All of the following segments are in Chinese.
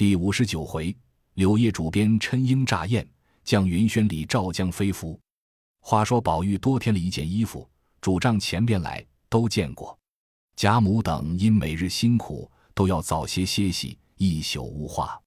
第五十九回，柳叶主编琛鹰乍宴，将云轩里赵江飞服。话说宝玉多添了一件衣服，主帐前边来都见过。贾母等因每日辛苦，都要早些歇息，一宿无话。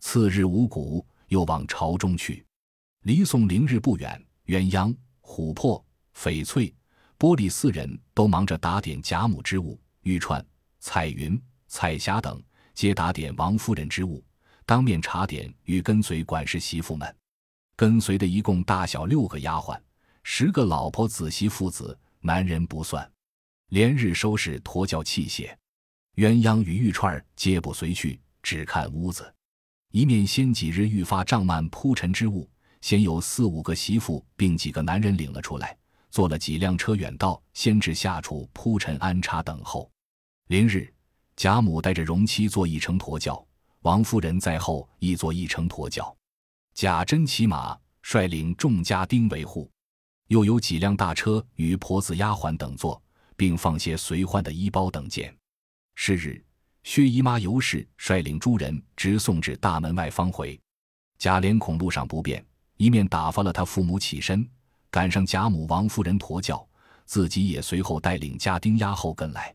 次日五谷，又往朝中去。离送灵日不远，鸳鸯、琥珀、翡翠、玻璃四人都忙着打点贾母之物，玉串、彩云、彩霞等皆打点王夫人之物，当面查点与跟随管事媳妇们。跟随的一共大小六个丫鬟，十个老婆子媳妇子，男人不算。连日收拾驼轿器械，鸳鸯与玉钏皆不随去，只看屋子。一面先几日愈发胀满铺陈之物。先有四五个媳妇，并几个男人领了出来，坐了几辆车远道，先至下处铺陈安插等候。临日，贾母带着荣妻坐一乘驼轿，王夫人在后亦坐一乘驼轿。贾珍骑马，率领众家丁维护，又有几辆大车与婆子丫鬟等坐，并放些随唤的衣包等件。是日，薛姨妈尤氏率领诸人直送至大门外方回。贾琏恐路上不便。一面打发了他父母起身，赶上贾母、王夫人驮轿，自己也随后带领家丁丫后跟来。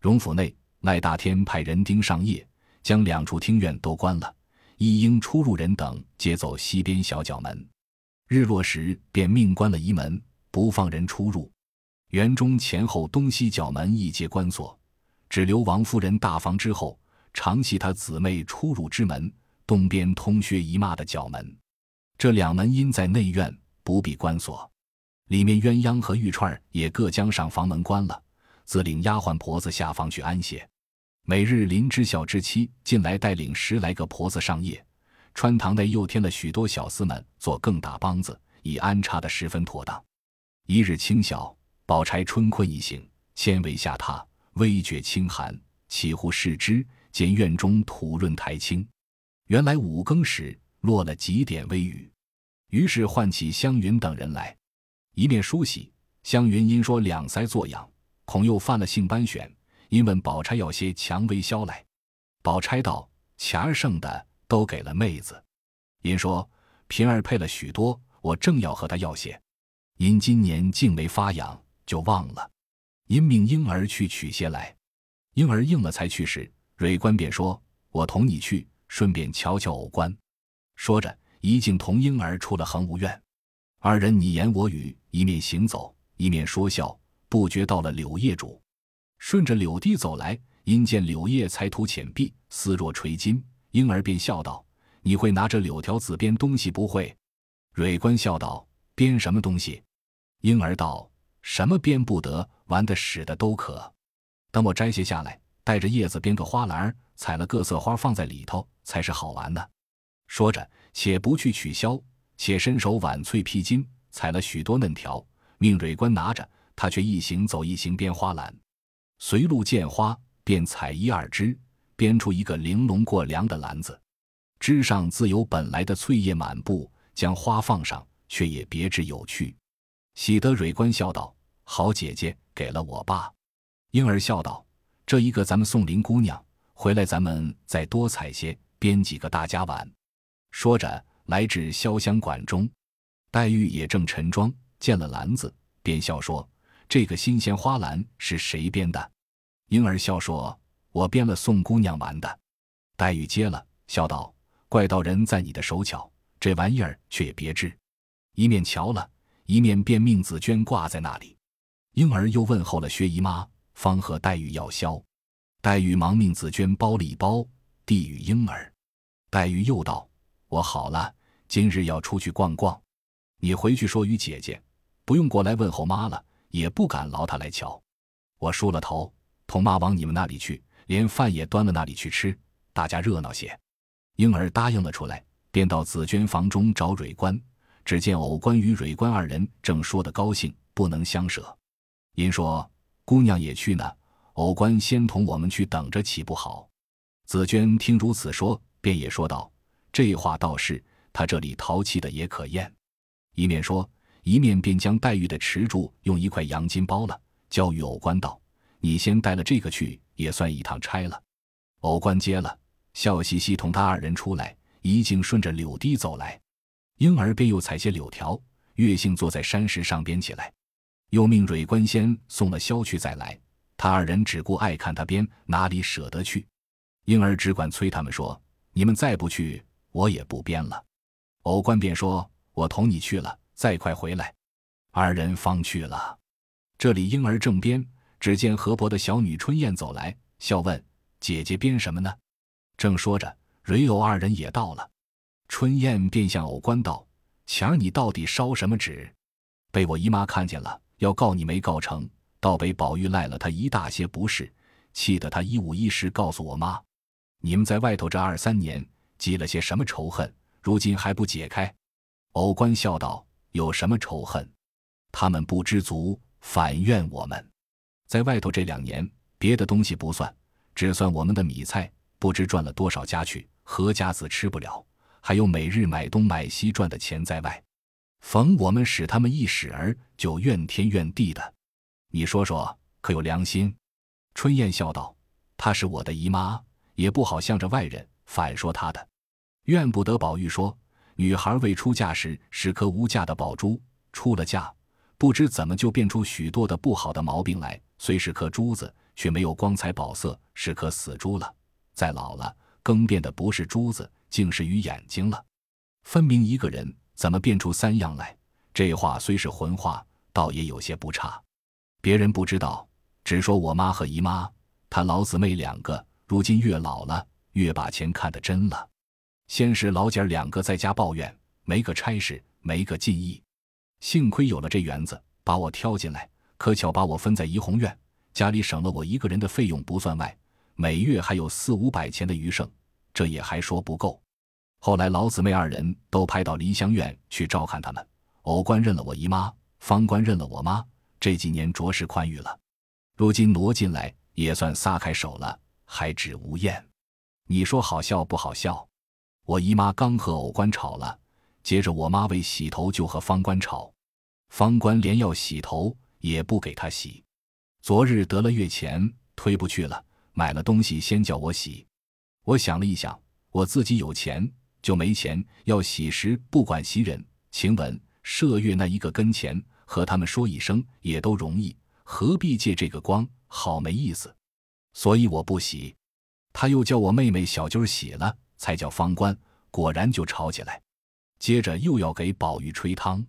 荣府内，赖大天派人盯上夜，将两处厅院都关了，一应出入人等皆走西边小角门。日落时，便命关了一门，不放人出入。园中前后东西角门亦皆关锁，只留王夫人大房之后，常系他姊妹出入之门，东边通薛姨妈的角门。这两门因在内院，不必关锁。里面鸳鸯和玉串也各将上房门关了，自领丫鬟婆子下房去安歇。每日林知孝之妻进来带领十来个婆子上夜，穿堂内又添了许多小厮们做更大帮子，已安插得十分妥当。一日清晓，宝钗春困一醒，纤维下榻，微觉清寒，起乎视之，见院中土润苔青，原来五更时。落了几点微雨，于是唤起湘云等人来，一面梳洗。湘云因说两腮作痒，恐又犯了性斑癣，因问宝钗要些蔷薇消来。宝钗道：“钱儿剩的都给了妹子。”因说：“平儿配了许多，我正要和她要些。因今年竟没发痒，就忘了。因命婴儿去取些来。婴儿应了才去时，蕊官便说：‘我同你去，顺便瞧瞧偶官。’”说着，一径同婴儿出了恒芜院，二人你言我语，一面行走，一面说笑，不觉到了柳叶主。顺着柳堤走来，因见柳叶才涂浅碧，丝若垂金，婴儿便笑道：“你会拿着柳条子编东西不会？”蕊官笑道：“编什么东西？”婴儿道：“什么编不得，玩的使的都可。等我摘些下来，带着叶子编个花篮，采了各色花放在里头，才是好玩呢。”说着，且不去取消，且伸手挽翠披巾，采了许多嫩条，命蕊官拿着，他却一行走一行编花篮，随路见花便采一二枝，编出一个玲珑过梁的篮子，枝上自有本来的翠叶满布，将花放上，却也别致有趣。喜得蕊官笑道：“好姐姐，给了我爸。”婴儿笑道：“这一个咱们送林姑娘，回来咱们再多采些，编几个大家玩。”说着，来至潇湘馆中，黛玉也正陈妆，见了篮子，便笑说：“这个新鲜花篮是谁编的？”婴儿笑说：“我编了，送姑娘玩的。”黛玉接了，笑道：“怪道人在你的手巧，这玩意儿却也别致。”一面瞧了，一面便命紫鹃挂在那里。婴儿又问候了薛姨妈，方和黛玉要消。黛玉忙命紫鹃包了一包，递与婴儿。黛玉又道。我好了，今日要出去逛逛，你回去说与姐姐，不用过来问候妈了，也不敢劳他来瞧。我梳了头，同妈往你们那里去，连饭也端了那里去吃，大家热闹些。婴儿答应了出来，便到紫鹃房中找蕊官。只见藕官与蕊官二人正说得高兴，不能相舍。因说姑娘也去呢，藕官先同我们去等着，岂不好？紫鹃听如此说，便也说道。这话倒是，他这里淘气的也可厌。一面说，一面便将黛玉的池柱用一块洋金包了，交与藕官道：“你先带了这个去，也算一趟差了。”藕官接了，笑嘻嘻同他二人出来，一径顺着柳堤走来。婴儿便又采些柳条，月性坐在山石上编起来，又命蕊官先送了箫去再来。他二人只顾爱看他编，哪里舍得去？婴儿只管催他们说：“你们再不去，我也不编了。”偶官便说：“我同你去了，再快回来。”二人方去了。这里婴儿正编，只见河伯的小女春燕走来，笑问：“姐姐编什么呢？”正说着，蕊偶二人也到了。春燕便向偶官道：“前儿你到底烧什么纸？被我姨妈看见了，要告你没告成。”倒被宝玉赖了他一大些不是，气得他一五一十告诉我妈：“你们在外头这二三年积了些什么仇恨，如今还不解开？”偶官笑道：“有什么仇恨？他们不知足，反怨我们。在外头这两年，别的东西不算，只算我们的米菜，不知赚了多少家去，何家子吃不了，还有每日买东买西赚的钱在外。逢我们使他们一使儿，就怨天怨地的。”你说说，可有良心？春燕笑道：“她是我的姨妈，也不好向着外人反说她的。怨不得宝玉说，女孩未出嫁时是颗无价的宝珠，出了嫁，不知怎么就变出许多的不好的毛病来。虽是颗珠子，却没有光彩宝色，是颗死珠了。再老了，更变的不是珠子，竟是鱼眼睛了。分明一个人，怎么变出三样来？这话虽是混话，倒也有些不差。”别人不知道，只说我妈和姨妈，她老姊妹两个，如今越老了，越把钱看得真了。先是老姐儿两个在家抱怨，没个差事，没个进意。幸亏有了这园子，把我挑进来，可巧把我分在怡红院，家里省了我一个人的费用不算外，每月还有四五百钱的余剩，这也还说不够。后来老姊妹二人都派到梨香院去照看他们，偶官认了我姨妈，方官认了我妈。这几年着实宽裕了，如今挪进来也算撒开手了，还止无厌。你说好笑不好笑？我姨妈刚和偶官吵了，接着我妈为洗头就和方官吵，方官连要洗头也不给她洗。昨日得了月钱，推不去了，买了东西先叫我洗。我想了一想，我自己有钱就没钱，要洗时不管袭人、晴雯、麝月那一个跟前。和他们说一声也都容易，何必借这个光？好没意思，所以我不洗。他又叫我妹妹小军洗了，才叫方官。果然就吵起来，接着又要给宝玉吹汤。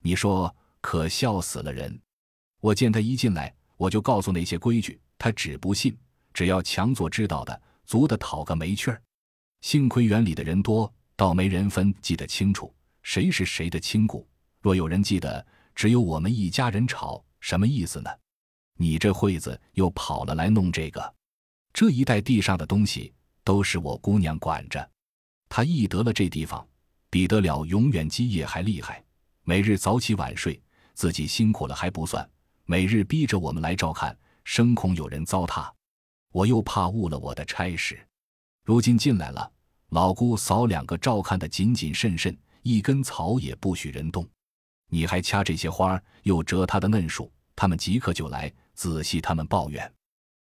你说可笑死了人！我见他一进来，我就告诉那些规矩，他只不信，只要强做知道的，足的讨个没趣儿。幸亏园里的人多，倒没人分记得清楚，谁是谁的亲故。若有人记得。只有我们一家人吵，什么意思呢？你这会子又跑了来弄这个，这一带地上的东西都是我姑娘管着。她一得了这地方，比得了永远基业还厉害。每日早起晚睡，自己辛苦了还不算，每日逼着我们来照看，生恐有人糟蹋。我又怕误了我的差事。如今进来了，老姑嫂两个照看的谨谨慎慎，一根草也不许人动。你还掐这些花儿，又折它的嫩树，他们即刻就来仔细他们抱怨。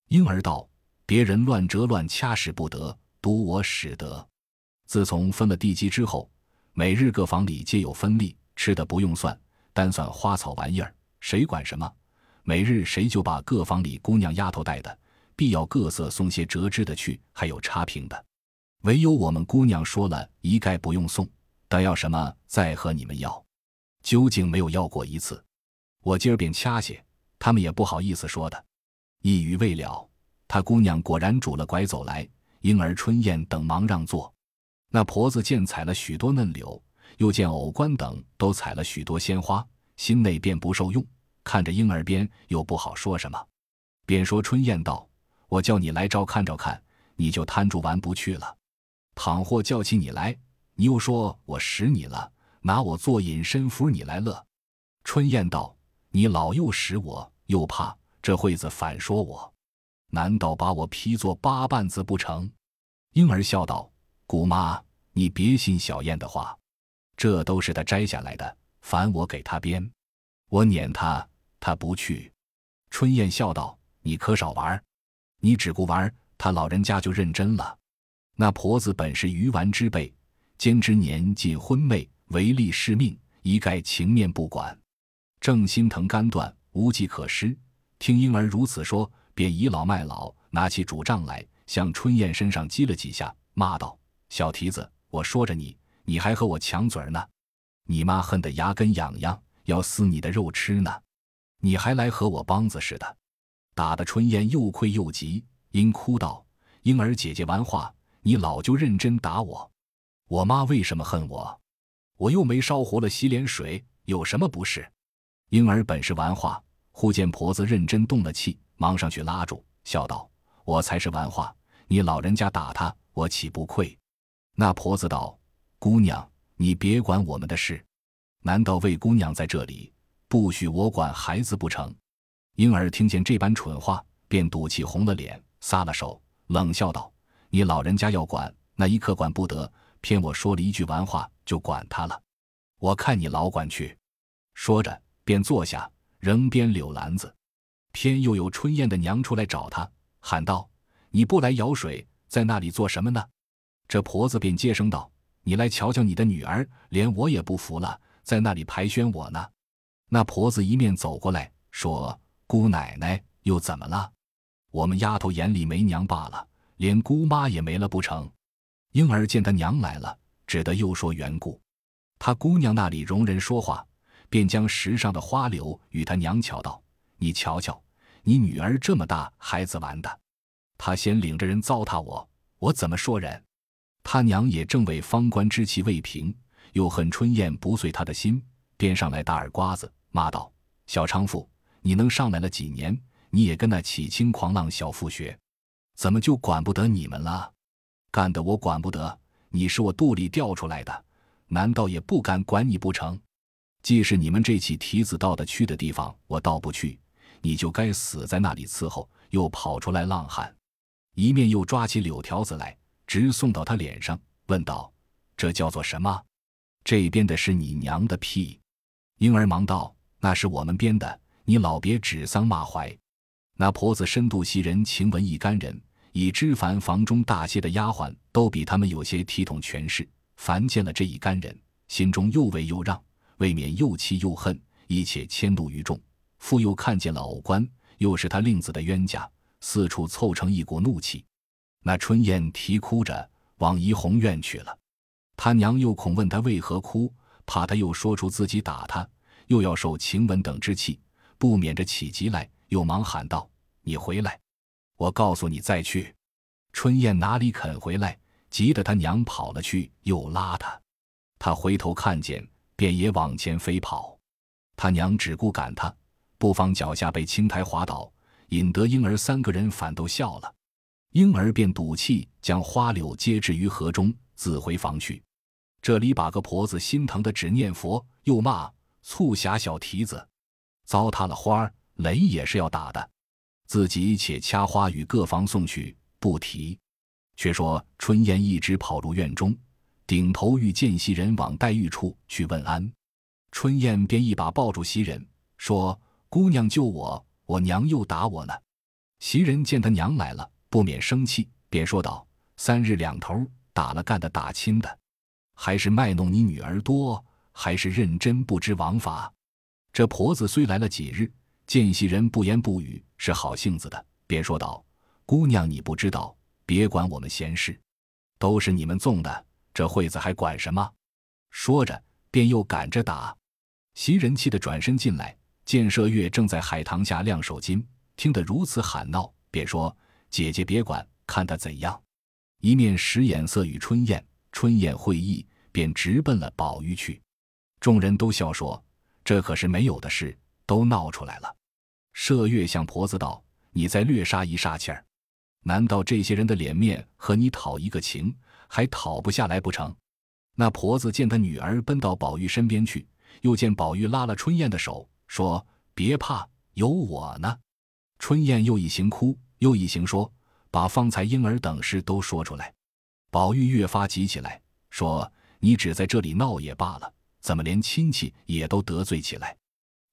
婴儿道：“别人乱折乱掐使不得，独我使得。自从分了地基之后，每日各房里皆有分利，吃的不用算，单算花草玩意儿，谁管什么？每日谁就把各房里姑娘丫头带的，必要各色送些折枝的去，还有插平的。唯有我们姑娘说了一概不用送，但要什么再和你们要。”究竟没有要过一次，我今儿便掐些，他们也不好意思说的。一语未了，他姑娘果然拄了拐走来，婴儿、春燕等忙让座。那婆子见采了许多嫩柳，又见藕官等都采了许多鲜花，心内便不受用。看着婴儿边又不好说什么，便说春燕道：“我叫你来照看照看，你就摊住玩不去了。倘或叫起你来，你又说我使你了。”拿我做隐身符，你来乐。春燕道：“你老又使我，又怕这会子反说我，难道把我批作八瓣子不成？”婴儿笑道：“姑妈，你别信小燕的话，这都是她摘下来的，烦我给她编。我撵她，她不去。”春燕笑道：“你可少玩，你只顾玩，他老人家就认真了。那婆子本是鱼丸之辈，兼之年近昏昧，唯利是命，一概情面不管。正心疼肝断，无计可施。听婴儿如此说，便倚老卖老，拿起拄杖来，向春燕身上击了几下，骂道：“小蹄子，我说着你，你还和我抢嘴呢！你妈恨得牙根痒痒，要撕你的肉吃呢，你还来和我梆子似的！”打得春燕又愧又急，因哭道：“婴儿姐姐完话，你老就认真打我。我妈为什么恨我？我又没烧糊了洗脸水，有什么不是？”婴儿本是玩话，忽见婆子认真动了气，忙上去拉住，笑道：“我才是玩话，你老人家打他，我岂不愧？”那婆子道：“姑娘，你别管我们的事，难道魏姑娘在这里，不许我管孩子不成？”婴儿听见这般蠢话，便赌气红了脸，撒了手，冷笑道：“你老人家要管，那一刻管不得，偏我说了一句玩话，就管他了。我看你老管去。”说着。便坐下，仍编柳篮子，偏又有春燕的娘出来找他，喊道：“你不来舀水，在那里做什么呢？”这婆子便接声道：“你来瞧瞧你的女儿，连我也不服了，在那里排宣我呢。”那婆子一面走过来，说：“姑奶奶又怎么了？我们丫头眼里没娘罢了，连姑妈也没了不成？”婴儿见他娘来了，只得又说缘故。他姑娘那里容人说话。便将石上的花柳与他娘瞧道：“你瞧瞧，你女儿这么大孩子玩的，他先领着人糟蹋我，我怎么说人？他娘也正为方官之气未平，又恨春燕不遂他的心，便上来打耳瓜子，骂道：‘小娼妇，你能上来了几年？你也跟那起轻狂浪小妇学，怎么就管不得你们了？干得我管不得，你是我肚里掉出来的，难道也不敢管你不成？’”既是你们这起蹄子到的去的地方，我倒不去，你就该死在那里伺候。又跑出来浪喊，一面又抓起柳条子来，直送到他脸上，问道：“这叫做什么？这边的是你娘的屁。”婴儿忙道：“那是我们编的，你老别指桑骂槐。”那婆子深度袭人晴雯一干人，已知凡房中大些的丫鬟都比他们有些体统权势，凡见了这一干人，心中又畏又让。未免又气又恨，一切迁怒于众。复又看见了偶官，又是他令子的冤家，四处凑成一股怒气。那春燕啼哭着往怡红院去了。他娘又恐问他为何哭，怕他又说出自己打他，又要受晴雯等之气，不免着起急来，又忙喊道：“你回来，我告诉你再去。”春燕哪里肯回来，急得他娘跑了去，又拉他。他回头看见。便也往前飞跑，他娘只顾赶他，不妨脚下被青苔滑倒，引得婴儿三个人反都笑了。婴儿便赌气将花柳接置于河中，自回房去。这里把个婆子心疼的只念佛，又骂促狭小蹄子，糟蹋了花儿，雷也是要打的。自己且掐花与各房送去，不提。却说春燕一直跑入院中。顶头欲见袭人往黛玉处去问安，春燕便一把抱住袭人，说：“姑娘救我，我娘又打我呢。”袭人见他娘来了，不免生气，便说道：“三日两头打了干的打亲的，还是卖弄你女儿多，还是认真不知王法？”这婆子虽来了几日，见袭人不言不语，是好性子的，便说道：“姑娘，你不知道，别管我们闲事，都是你们纵的。”这惠子还管什么？说着，便又赶着打。袭人气得转身进来，见麝月正在海棠下晾手巾，听得如此喊闹，便说：“姐姐别管，看他怎样。”一面使眼色与春燕，春燕会意，便直奔了宝玉去。众人都笑说：“这可是没有的事，都闹出来了。”麝月向婆子道：“你再略杀一煞气儿，难道这些人的脸面和你讨一个情？”还讨不下来不成？那婆子见她女儿奔到宝玉身边去，又见宝玉拉了春燕的手，说：“别怕，有我呢。”春燕又一行哭，又一行说，把方才婴儿等事都说出来。宝玉越发急起来，说：“你只在这里闹也罢了，怎么连亲戚也都得罪起来？”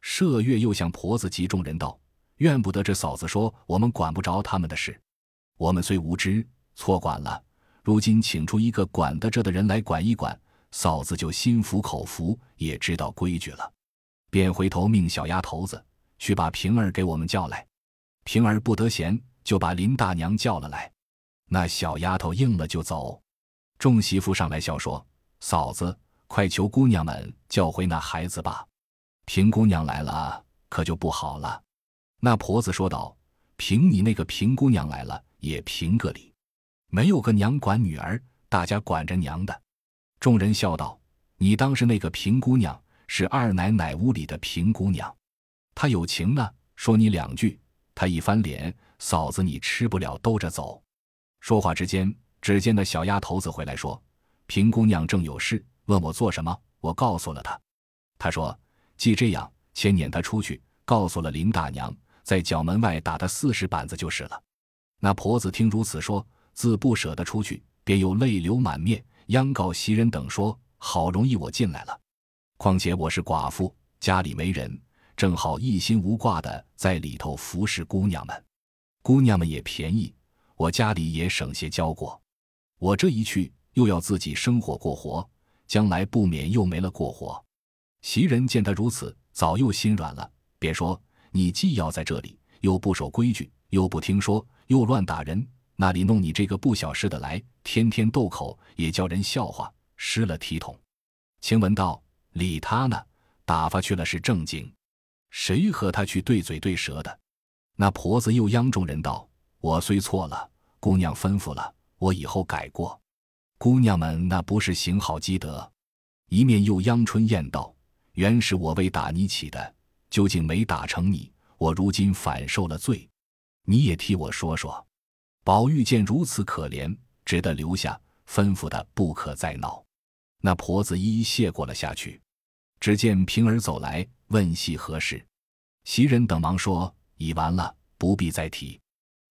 麝月又向婆子及众人道：“怨不得这嫂子说我们管不着他们的事，我们虽无知，错管了。”如今请出一个管得着的人来管一管，嫂子就心服口服，也知道规矩了。便回头命小丫头子去把平儿给我们叫来。平儿不得闲，就把林大娘叫了来。那小丫头应了就走。众媳妇上来笑说：“嫂子，快求姑娘们叫回那孩子吧。平姑娘来了，可就不好了。”那婆子说道：“凭你那个平姑娘来了，也凭个理。没有个娘管女儿，大家管着娘的。”众人笑道：“你当是那个平姑娘，是二奶奶屋里的平姑娘。她有情呢，说你两句，她一翻脸，嫂子你吃不了兜着走。”说话之间，只见那小丫头子回来说：“平姑娘正有事，问我做什么。我告诉了她。她说：既这样，先撵她出去，告诉了林大娘。”在角门外打她四十板子就是了。那婆子听如此说，自不舍得出去，便又泪流满面，央告袭人等说：“好容易我进来了，况且我是寡妇，家里没人，正好一心无挂的在里头服侍姑娘们。姑娘们也便宜，我家里也省些交过。我这一去，又要自己生火过活，将来不免又没了过活。”袭人见他如此，早又心软了，便说。你既要在这里，又不守规矩，又不听说，又乱打人，那里弄你这个不小事的来？天天斗口，也叫人笑话，失了体统。晴雯道：“理他呢，打发去了是正经，谁和他去对嘴对舌的？”那婆子又央众人道：“我虽错了，姑娘吩咐了，我以后改过。姑娘们那不是行好积德。”一面又央春燕道：“原是我为打你起的。”究竟没打成你，我如今反受了罪，你也替我说说。宝玉见如此可怜，只得留下，吩咐他不可再闹。那婆子一一谢过了下去。只见平儿走来，问系何事，袭人等忙说已完了，不必再提。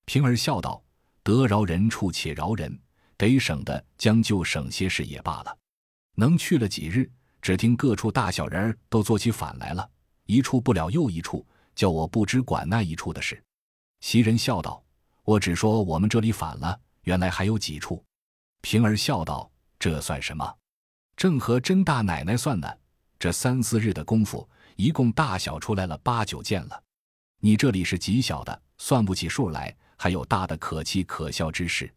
平儿笑道：“得饶人处且饶人，得省的将就省些事也罢了。能去了几日，只听各处大小人儿都做起反来了。”一处不了又一处，叫我不知管那一处的事。袭人笑道：“我只说我们这里反了，原来还有几处。”平儿笑道：“这算什么？正和甄大奶奶算呢。这三四日的功夫，一共大小出来了八九件了。你这里是极小的，算不起数来，还有大的可气可笑之事。”